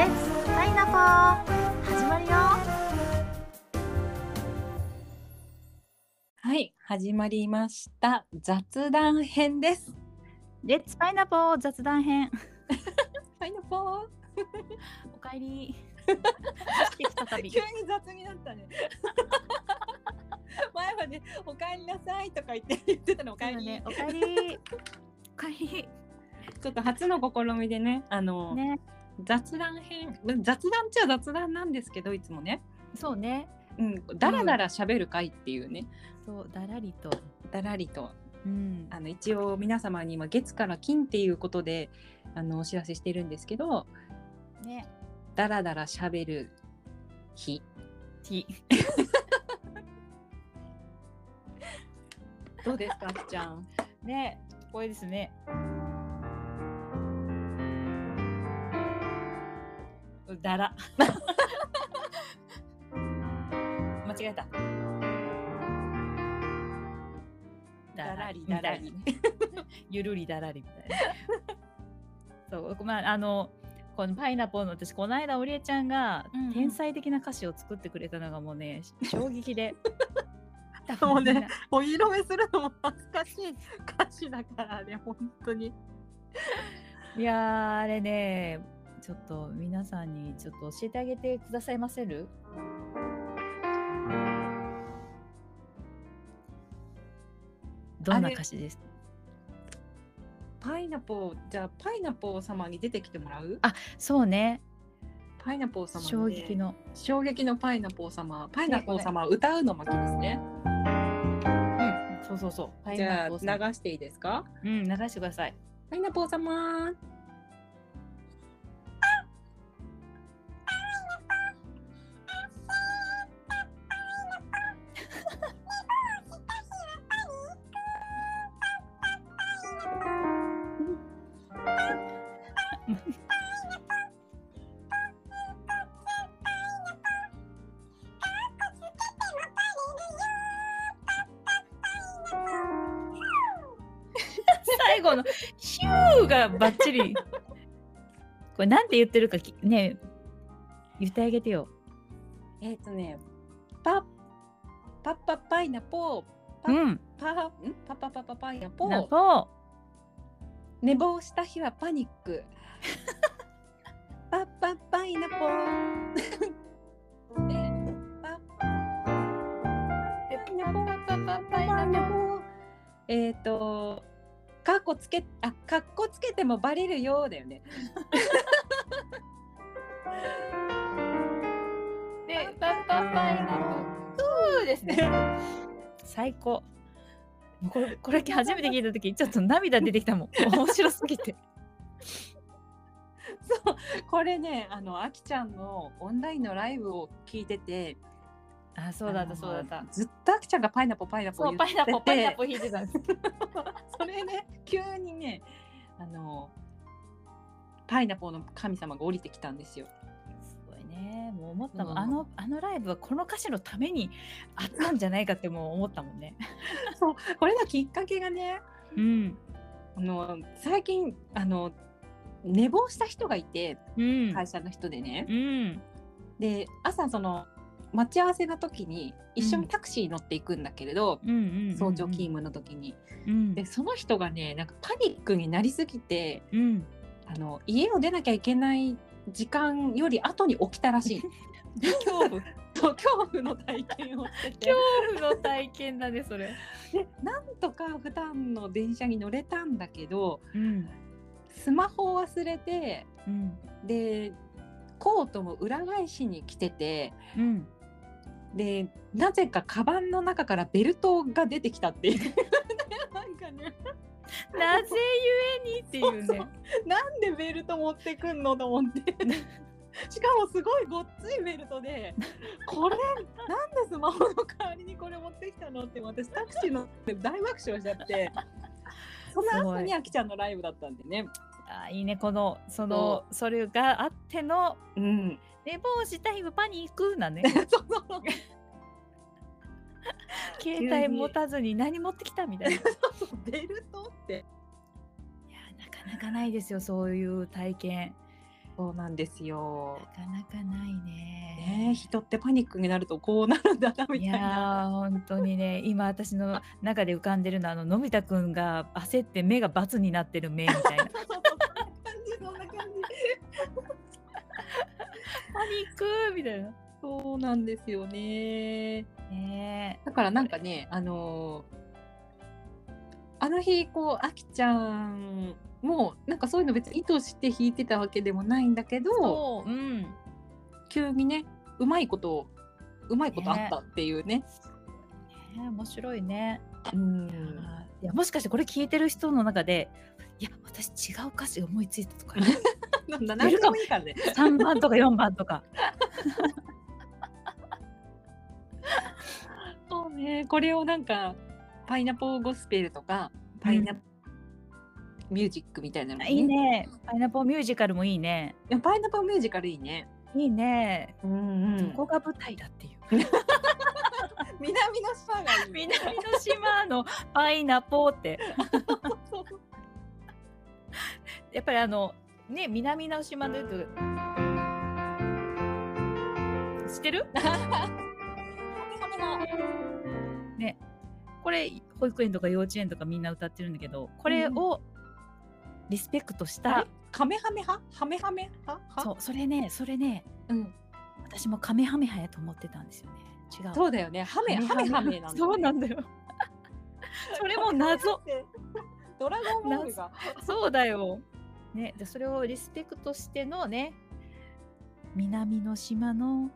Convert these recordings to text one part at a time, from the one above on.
レッツパイナポー始まるよはい、始まりました。雑談編です。レッツパイナポー雑談編パイナポー。おかえり 急に雑になったね。前はね、おかえりなさいとか言って言ってたのおかえり。ねおかえりおかえりちょっと初の試みでね、あの、ね雑談編、雑談っちゃ雑談なんですけど、いつもね、そうね。うん、だらだら喋る会っていうね、そうだらりと。だらりと。うん。あの一応皆様に今月から金っていうことであのお知らせしてるんですけど、ね。だらだら喋る日。ひどうですか、あきちゃん？ねこれですねだら 間違えただらりだらり。ゆるりだらりみたいな。そう、まあ、あの、このパイナポーの私、この間、おりえちゃんがうんうん天才的な歌詞を作ってくれたのがもうね、衝撃で。もうねお披露目するのも恥ずかしい歌詞だからね、本当に。いやー、あれね、ちょっと皆さんにちょっと教えてあげてくださいませる？どんな歌詞です？パイナポー、じゃあパイナポー様に出てきてもらう？あそうね、パイナポー様、ね、衝撃。の。衝撃のパイナポー様。パイナポー様、歌うの巻ですね。うん、そうそうそう。じゃあ流していいですか？うん、流してください。パイナポー様。最後のヒューがバッチリ。これなんて言ってるかきね言ってあげてよ。えっ、とね、パパッパパイナポー。パうん。パん？パパパパパイナポー。ナポ寝坊した日はパニック。パッパパイナポー。でパッパイナポーパパパイナポー。えっ、と、カッコつけ、あ、カッコつけてもバレるようだよね。でパッパパイナポーですね。最高。これこれ初めて聞いた時ちょっと涙出てきたもん。面白すぎて。そう、これね、あの、あきちゃんのオンラインのライブを聞いてて。あそうだったそうだった。ずっとあきちゃんがパイナポーパイナポ言っててパイナポーパイナポー弾いてたんです。それね急にねあのパイナポーの神様が降りてきたんですよ。すごいね。もう思ったもん。うんあのあのライブはこの歌詞のためにあったんじゃないかってもう思ったもんね。そうこれのきっかけがねうん。あの最近あの寝坊した人がいてうん。会社の人でね、うん。で朝その待ち合わせの時に一緒にタクシー乗っていくんだけれど、うん。早朝勤務の時にうん。でその人がねなんかパニックになりすぎてうん。あの家を出なきゃいけない時間より後に起きたらしい 恐怖。そう恐怖の体験をしてて恐怖の体験だねそれ。でなんとか普段の電車に乗れたんだけどうん。スマホを忘れてうん。でコートも裏返しに着ててうん。でなぜかカバンの中からベルトが出てきたっていう。なんかね。なぜゆえにっていうね。なんでベルト持ってくんのと思って。しかもすごいごっついベルトでこれなんでスマホの代わりにこれ持ってきたのって私タクシーの大爆笑しちゃって。その後にあきちゃんのライブだったんでね。あいいね。このそのそれがあってのうん、寝坊した日はパニックなね そうそう。携帯持たずに何持ってきたみたいな。いやベルトって。なかなかないですよそういう体験。そうなんですよ。なかなかないね。ねえ人ってパニックになるとこうなるんだなみたいいやな。ー本当にね。今私の中で浮かんでるのはあののび太くんが焦って目がバツになってる目みたいなパニックみたいな。そうなんですよね。ねだからなんかねあのーあの日こうあきちゃんもなんかそういうの別に意図して弾いてたわけでもないんだけどそううん急にねうまいことうまいことあったっていうね。ね面白いね。うんいやもしかしてこれ聞いてる人の中でいや私違う歌詞思いついたとかなんだ何でもいいからね。3番とか4番とか。そうね。これをなんかパイナポーゴスペルとかパイナ、ミュージックみたいなのいいね。パイナポーミュージカルもいいね。いやパイナポーミュージカルいいね。いいね、うんどこが舞台だっていう。南の島がいい。南の島のパイナポーって。そう。やっぱりあのね南の島で言うと。知ってる？ね。これ保育園とか幼稚園とかみんな歌ってるんだけどこれをリスペクトした、カメハメハハメハメハはそうそれねそれねうん、私もカメハメハやと思ってたんですよね。違う。そうだよね。ハメハメハメなんだ、そうなんだよ。それも謎。ドラゴンボールが。そうだよねでそれをリスペクトしてのね南の島の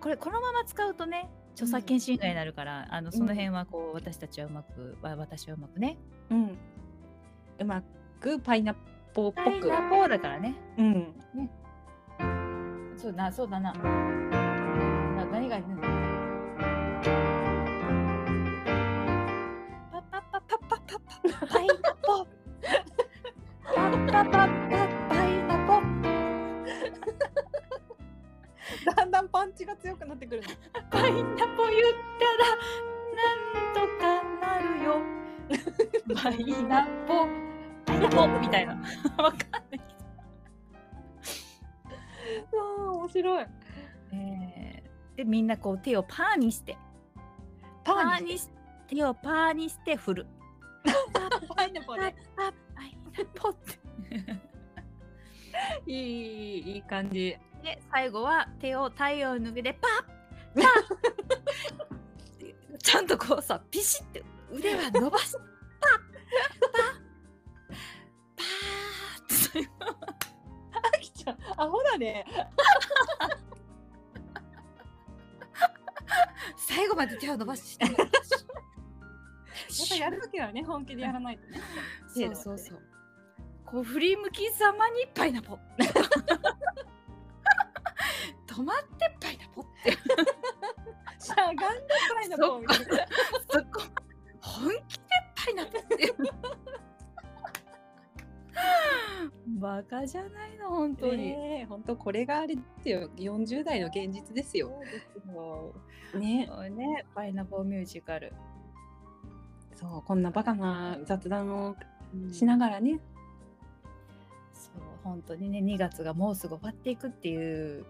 これこのまま使うとね著作権侵害になるから、あのその辺はこう私たちはうまく、わ私はうまくねうん。うまくパイナッポーっパぽく。イナポーだからねうん。そうなそうだなな何が入ってんのパパパパパパパパイナポパパパパパイナポだんだんパンチが強くなってくる。パイナポ言ったらなんとかなるよパイナポパイナポみたいなわかんないけどあ面白い。えーでみんなこう手をパーにしてパーにーにし手をパーにして振るパイナポパね。パパイナポって いいいいいい感じ。で最後は手を太陽の上でパッ パッ。ちゃんとこうさピシッて腕は伸ばす。パッ。パッ。パーッ。とあきちゃんアホだね。最後まで手を伸ばして。やっぱやるときはね本気でやらないとね。そうそうそうこう振り向きざまにパイナポ。止まってパイナポって。しゃがんでパイナポ。ーみたいな。そこ本気でパイナポって。バカじゃないの本当に、ねえ本当これがあれですよ。40代の現実ですよ。ね。ねパイナポーミュージカル、そうこんなバカな雑談をしながらね。そう本当にね2月がもうすぐ終わっていくっていう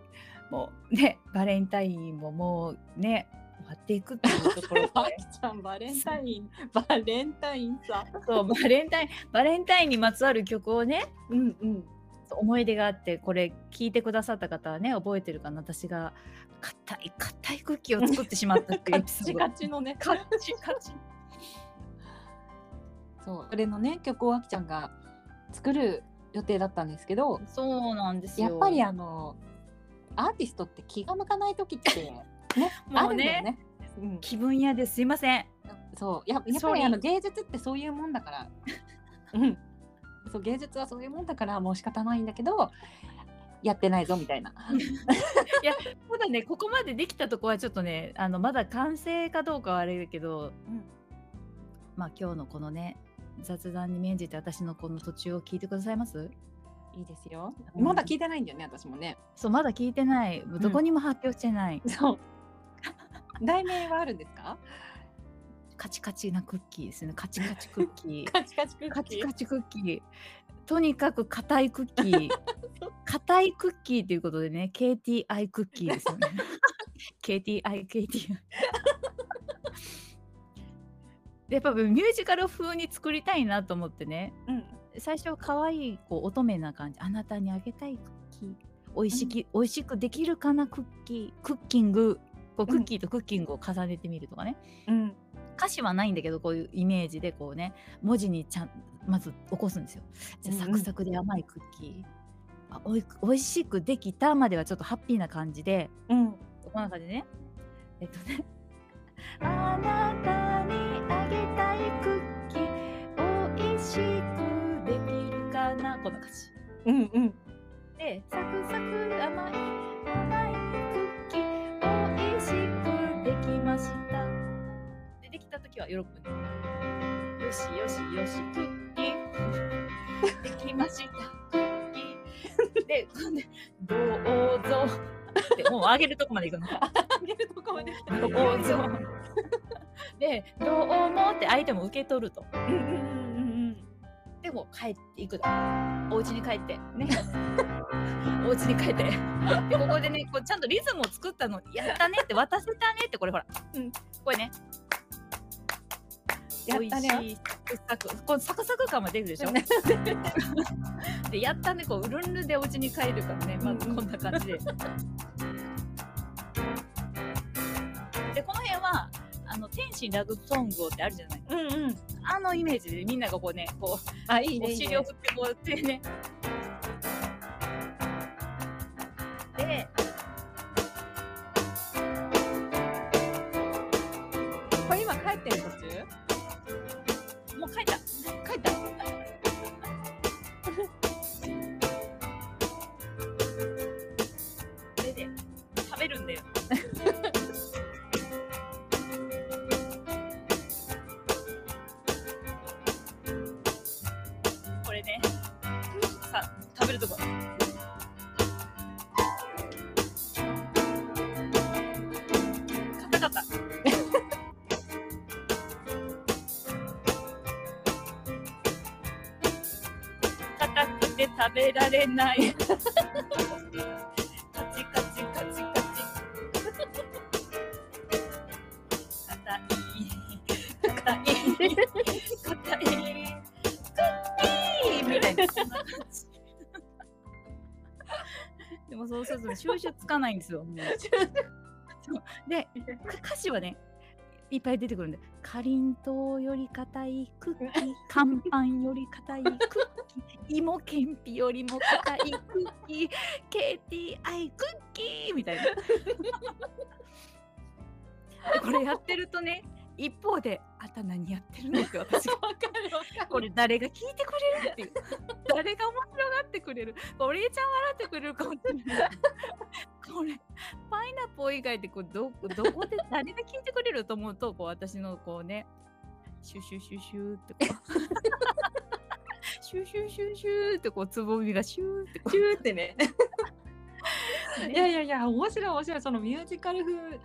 もうねバレンタインももうね終わっていくっていうところあで きちゃんバレンタインバレンタインさ。そうバレンタインバレンタインにまつわる曲をねうんうん。思い出があってこれ聞いてくださった方はね覚えてるかな私が硬い硬いクッキーを作ってしまったっていうエカチカチのね。カッチカチそうそれのね曲をあきちゃんが作る予定だったんですけどそうなんですよ。やっぱりあのアーティストって気が向かない時ってねあ もうんねるだよね。うん、気分屋ですすいません。そう。ややっぱりあの芸術ってそういうもんだから、うん、そう芸術はそういうもんだからもう仕方ないんだけどやってないぞみたいな。ただねここまでできたとこはちょっとねあのまだ完成かどうかはあれだけどうん。まあ今日のこのね雑談に免じて私のこの途中を聞いてくださいます？いいですよ。うん。まだ聞いてないんだよね私もね。そうまだ聞いてない。どこにも発表してない、そう。題名はあるんですか？カチカチなクッキーですね。カチカチクッキー。カチカチクッキー？カチカチクッキー。とにかく硬いクッキー。硬いクッキーということでね KTI クッキーですよね。KTI KTI でやっぱミュージカル風に作りたいなと思ってね。うん。最初可愛いこう乙女な感じあなたにあげたいクッキー。おいしき、美味しくできるかなクッキー。クッキング。こうクッキーとクッキングを重ねてみるとかね、うん。歌詞はないんだけどこういうイメージでこうね文字にちゃんまず起こすんですよ。じゃサクサクで甘いクッキー、あおいおいしくできたまではちょっとハッピーな感じでうん。こんな感じでね。えっとねあなたにあげたいクッキーおいしくできるかな？こんな感じ。うんうん。でサクサク甘い甘いクッキーおいしくできました。でできた時は喜ぶね。よしよしよし クッキー。できましたクッキー。で今度どうぞでもうあげるとこまで行くの。あげるとこまで来た どう。ぞでどうもって相手も受け取ると。うんうんうんうん。でも帰っていくだ。お家に帰って。ね。お家に帰って。でここでねこうちゃんとリズムを作ったのやったねって渡せたねってこれほら、うん。これねやったね。美味しいサクサクこのサクサク感も出るでしょ？うん。でやったね。こううるんるんでお家に帰るからね。まずこんな感じで、でこの辺はあの天心ラブソングをってあるじゃない。うんうん。あのイメージでみんながこうねこうあいいねいいね。お尻を振ってこうやってね。硬かった。硬くて食べられない。カチカチカチカチ。硬い。硬い。硬い。クッキーみたいな。でもそうすると収集つかないんですよ。で歌詞はねいっぱい出てくるんでかりんとうより硬いクッキー乾パンより硬いクッキー芋けんぴよりも硬いクッキー KTI クッキーみたいな。でこれやってるとね一方で「あんた何やってるの?」って私が。わかるわかる。これ誰が聞いてくれるっていう。誰が面白がってくれる。お礼ちゃん笑ってくれるかもしれないこれパイナポー以外でこうどどこで誰が聞いてくれると思うとこう私のこうねシュシュシュシュってこう。シュシュシュシュってこうつぼみがシューってこチューってね。いやいやいや面白い面白い。そのミュージカル風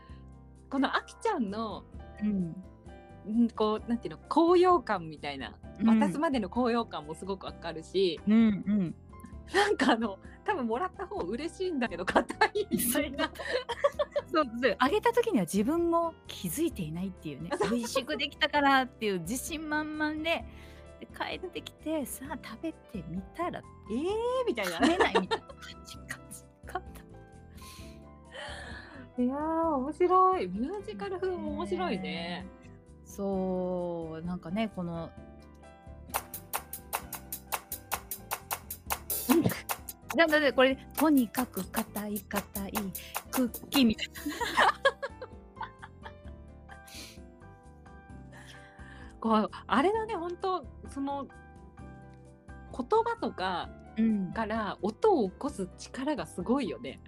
このあきちゃんのうん。んこうなんていうの高揚感みたいな。うん。渡すまでの高揚感もすごくわかるし、うんうん なんかあの多分もらった方嬉しいんだけど硬いみたいな。そうそうあげた時には自分も気づいていないっていうね。美味しくできたからっていう自信満々でで帰ってきてさあ食べてみたらえーみたいな。食べないみたいな感じ。かかったいやー面白い。ミュージカル風も面白いね。そうなんかねこのだだでこれとにかく硬い硬いクッキーみたい こうあれだね本当その言葉とかな、うん、から音を起こす力がすごいよね。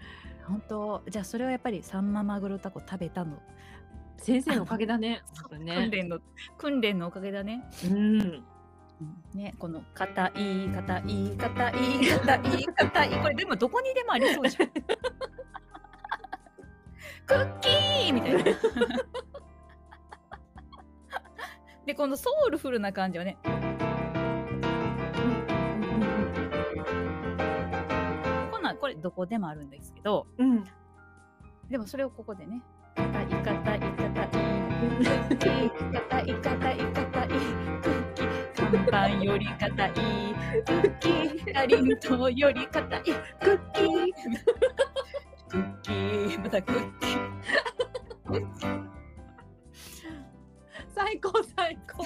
本当じゃあそれはやっぱりサンママグロタコ食べたの？先生のおかげだね。そう本当 訓練の訓練のおかげだね。うん。ねこの硬い硬い硬い硬い硬い。これでもどこにでもありそうじゃん。クッキーみたいな。でこのソウルフルな感じはね。どこでもあるんですけど。うん。でもそれをここでね「いかいかたいかたい。クッキーいかたいかたいかたい。クッキー看板より硬い。クッキーかりんとうより硬い。クッキー。クッキー。またクッキー。最高最高。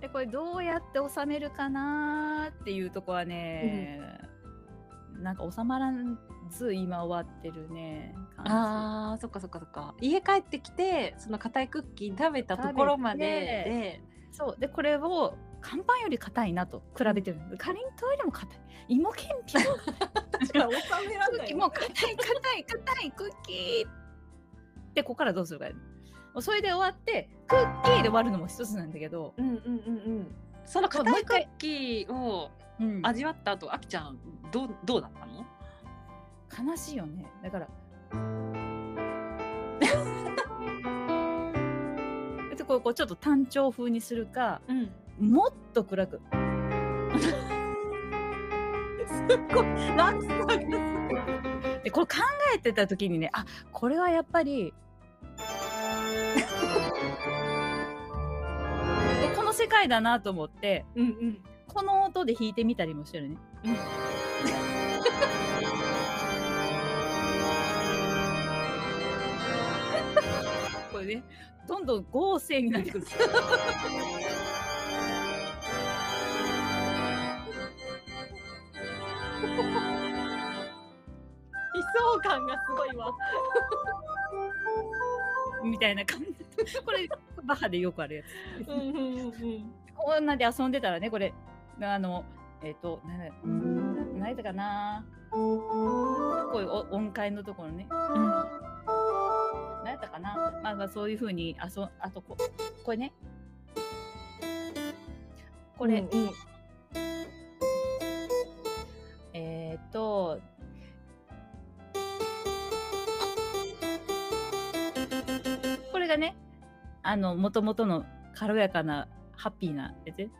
でこれどうやって収めるかなーっていうとこはね、なんか収まらず今終わってるね。感あーそっかそっかそっか。家帰ってきてその硬いクッキー食べたところまでじそう。でこれを看板より硬いなと比べてる。かりんとうよりも硬い。芋けんぴも。で確かに収めらんない。クッキーも硬い硬い硬いクッキー。でここからどうするかそれで終わってクッキーで終わるのも一つなんだけど、うんうんうんうん。その硬いクッキーをうん。味わった後あきちゃんどうどうだったの？悲しいよね。だからこうこうちょっと単調風にするかうん。もっと暗く。すっごい落差がすごいでこれ考えてた時にねあこれはやっぱり この世界だなと思ってうんうん。この音で弾いてみたりもしてるね。うんこれねどんどん合成になってくる。悲壮感がすごいわ みたいな感じ。これバハでよくあるやつ。うんうんうんうんこんなで遊んでたらねこれあのえっ、と何だ何やったかなこういうお音階のところね何やったかな。まあまあそういうふうにあそあとここれね。これ、うんうん。えっ、とこれがねあのもともとの軽やかなハッピーなやつ。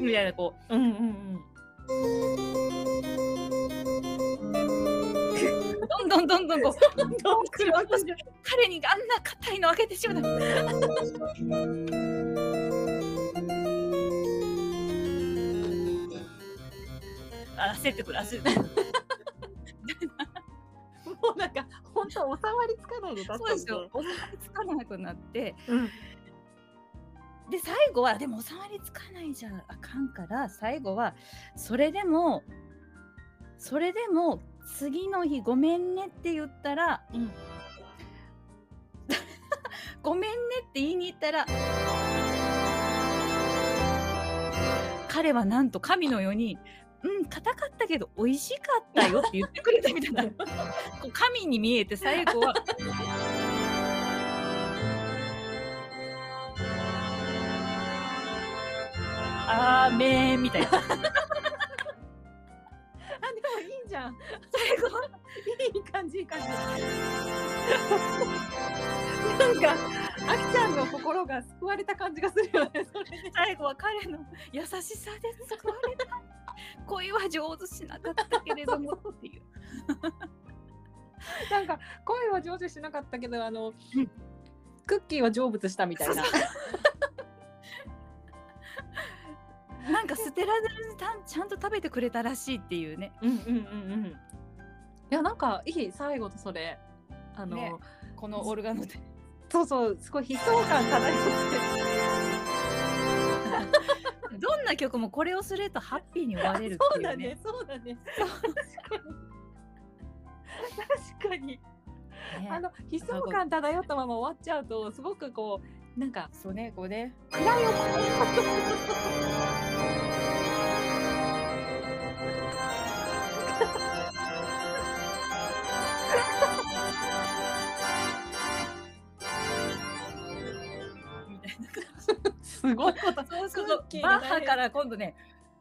みたいなこう。うんうんうんどんどんどんどんどんどん暗くして彼にあんな硬いの開けてしまった。あ焦ってくる焦ってくる。もうなんか本当収まりつかないでだそうですよ。収まりつかなくなって、うんで最後はでも収まりつかないじゃあかんから最後はそれでもそれでも次の日ごめんねって言ったらうん。ごめんねって言いに行ったら彼はなんと神のように「うん硬かったけど美味しかったよ」って言ってくれたみたいな。神に見えて最後は「アーメン」みたいなあでもいいじゃん最後いい感じいい感じなんかあきちゃんの心が救われた感じがするよねそれで最後は彼の優しさで救われた恋は上手しなかったけれどもっていう。なんか声は上手しなかったけどあの、うんクッキーは成仏したみたいなか捨てられずにたんちゃんと食べてくれたらしいっていうね。うんうんうんうん。いやなんかいい最後とそれ。あの、ね。このオルガノで。そうそうすごい悲壮感漂ってどんな曲もこれをするとハッピーに終われるっていうね。そうだねそうだね。確かに。確かに。ね。あの悲壮感漂ったまま終わっちゃうとすごくこうなんかそうね、こうね。暗い音すごいこと。そうそうバッハから今度ね。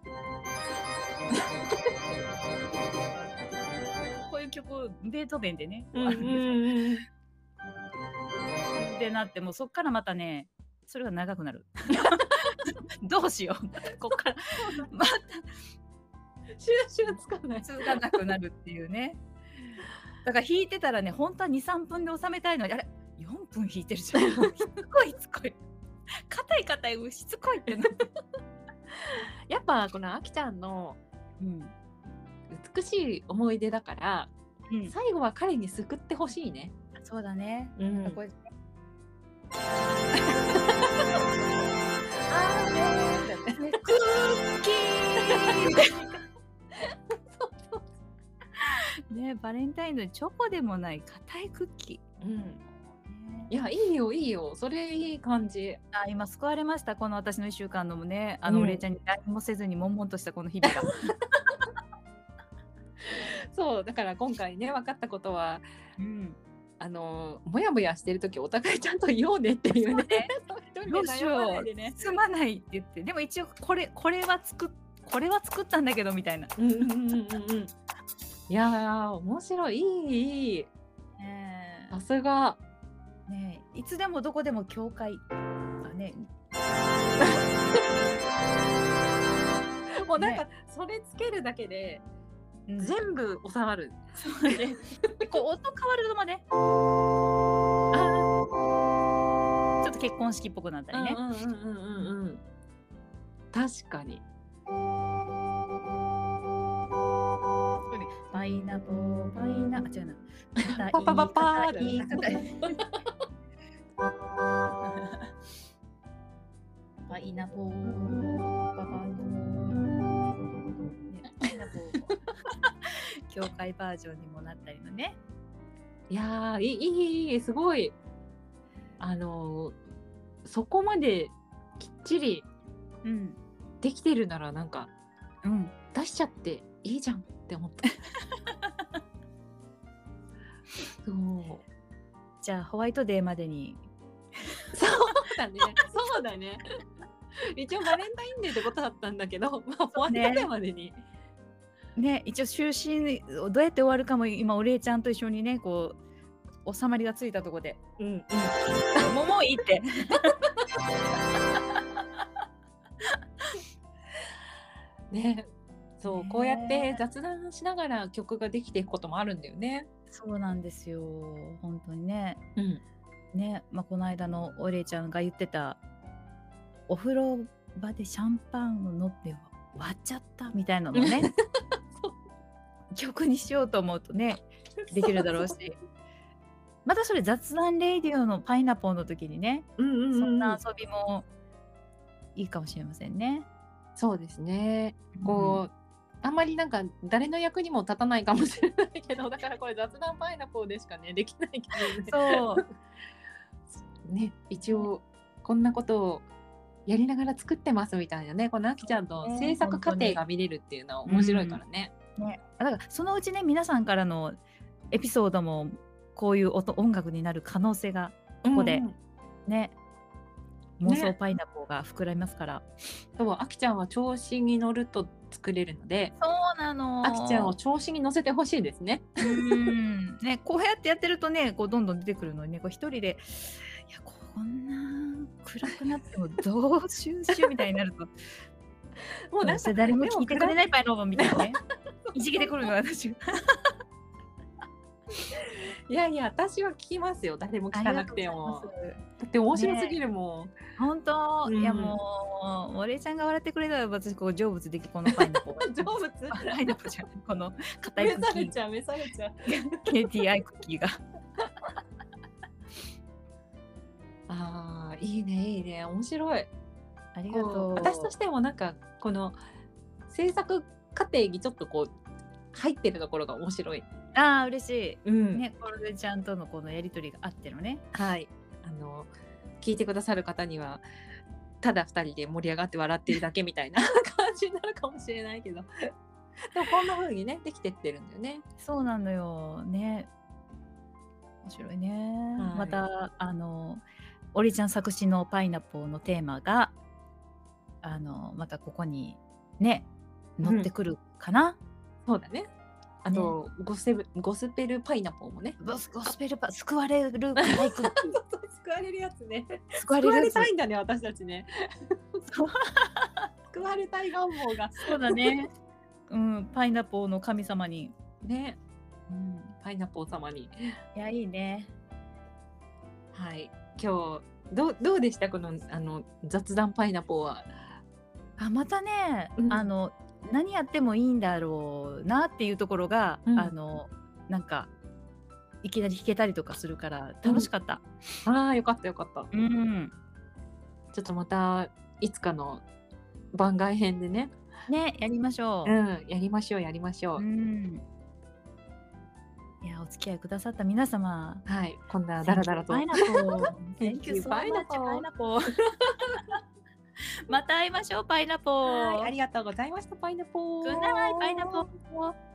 こういう曲、ベートーベンでね。うんうんうん。でなってもうそっからまたねそれが長くなる。どうしよう。こっから。ま収集つかない。た続かなくなるっていうね。だから弾いてたらね本当は23分で収めたいのに。あれ？4分弾いてるじゃん。しつこいしつこい硬い硬いしつこいってな やっぱこのあきちゃんのうん。美しい思い出だからうん、最後は彼に救ってほしいね。そうだね、うん。これあーね バレンタインのチョコでもない硬いクッキうん、いやいいよいいよ。それいい感じ。あ今救われました。この私の1週間のもね。あの、うん。お礼ちゃんに何もせずに悶々としたこの日々が。そうだから今回ね分かったことはうん。あのもやもやしてる時お互いちゃんと言おうねっていうね。どうしよう。でね。進まないって言って。でも一応これこれは作っこれは作ったんだけどみたいな、うんうんうんうんうん。いやー面白い。いいいい。ねさすが。えねえいつでもどこでも教会。がね。もうなんかそれつけるだけでうん。全部収まる。そうね。でこう音変わるのもね。あちょっと結婚式っぽくなったりね。確かに。パイナポーパイナあ違うな。パパパパーイナポーパパンポーねパイナポー 教会バージョンにもなったりのねいやーいいいいいいすごい。あのーそこまできっちりうんできてるならなんかうん出しちゃっていいじゃんって思った。そう。じゃあホワイトデーまでにそうだね。そうだね。一応バレンタインデーってことだったんだけど、まあ、ホワイトデーまでに。ね一応就寝どうやって終わるかも今お礼ちゃんと一緒にねこう収まりがついたとこでうんうん。もうもういいって ね。そう、ねこうやって雑談しながら曲ができていくこともあるんだよね。そうなんですよ本当にねうん。ね、まあ、この間のお礼ちゃんが言ってたお風呂場でシャンパンを飲って割っちゃったみたいなのもね 曲にしようと思うとねできるだろうしまたそれ雑談レイディオのパイナポーの時にね、うんうんうんうん。そんな遊びもいいかもしれませんね。そうですね。こう、あんまりなんか誰の役にも立たないかもしれないけど、だからこれ雑談パイナポーでしかね、できないけどね。そう ね、一応こんなことをやりながら作ってますみたいなね、このあきちゃんのね制作過程が見れるっていうのは面白いからね。ね、だからそのうちね皆さんからのエピソードもこういう音音楽になる可能性がここでうんうん。ね。妄想パイナポーが膨らみますから、そう、あきちゃんは調子に乗ると作れるので、そうなの。あきちゃんを調子に乗せてほしいですね。うん。ねこうやってやってるとねこうどんどん出てくるのにねこう一人でいやこんな暗くなってもどうしゅうしゅうみたいになるともうなんか誰も聞いてくれないパイナポーみたいなねいじけてくるの私がいやいや、私は聞きますよ。誰も聞かなくても。だって面白すぎるもん。本当、うんいやもう、お礼ちゃんが笑ってくれたら私こう成仏できこのパイナポー。成仏？パイナポーじゃん。この硬い召クッキー、されちゃう、召されちゃう。KTI クッキーが。ああ、いいね、いいね、面白い。ありがとう。私としてもなんかこの制作過程にちょっとこう入ってるところが面白い。ああ、嬉しい。うんね、これでちゃんとのこのやりとりがあってのね。はい。あの聞いてくださる方にはただ二人で盛り上がって笑ってるだけみたいな 感じになるかもしれないけど。でもこんな風にねできてってるんだよね。そうなのよ。ね。面白いね。はいまた、あの、お礼ちゃん作詞のパイナポーのテーマが、あの、またここにね、乗ってくるかな？そうだね。あと、ゴセブゴスペルパイナポーもね。ゴスゴスペルパ救われるライク救われるやつね。救われたいんだね、私たちね。救われたい願望が。そうだね。うん、パイナポーの神様に。ね、うん、パイナポー様に。いや、いいね。はい。今日、どう、どうでした？この、あの、雑談パイナポーは。あ、またね、うんあの、何やってもいいんだろうなっていうところが、うんあの、なんか。いきなり弾けたりとかするから、楽しかった。ああ、よかったよかった。うん、ちょっとまた、いつかの番外編でね。ね、やりましょう。うん、やりましょう、やりましょう。うん。付き合いくださった皆様。はい、こんなだらだらと。パイナポー。Thank you, so much, パイナポー。また会いましょう、パイナポー。はい、ありがとうございました、パイナポー。グッナイパイナポー。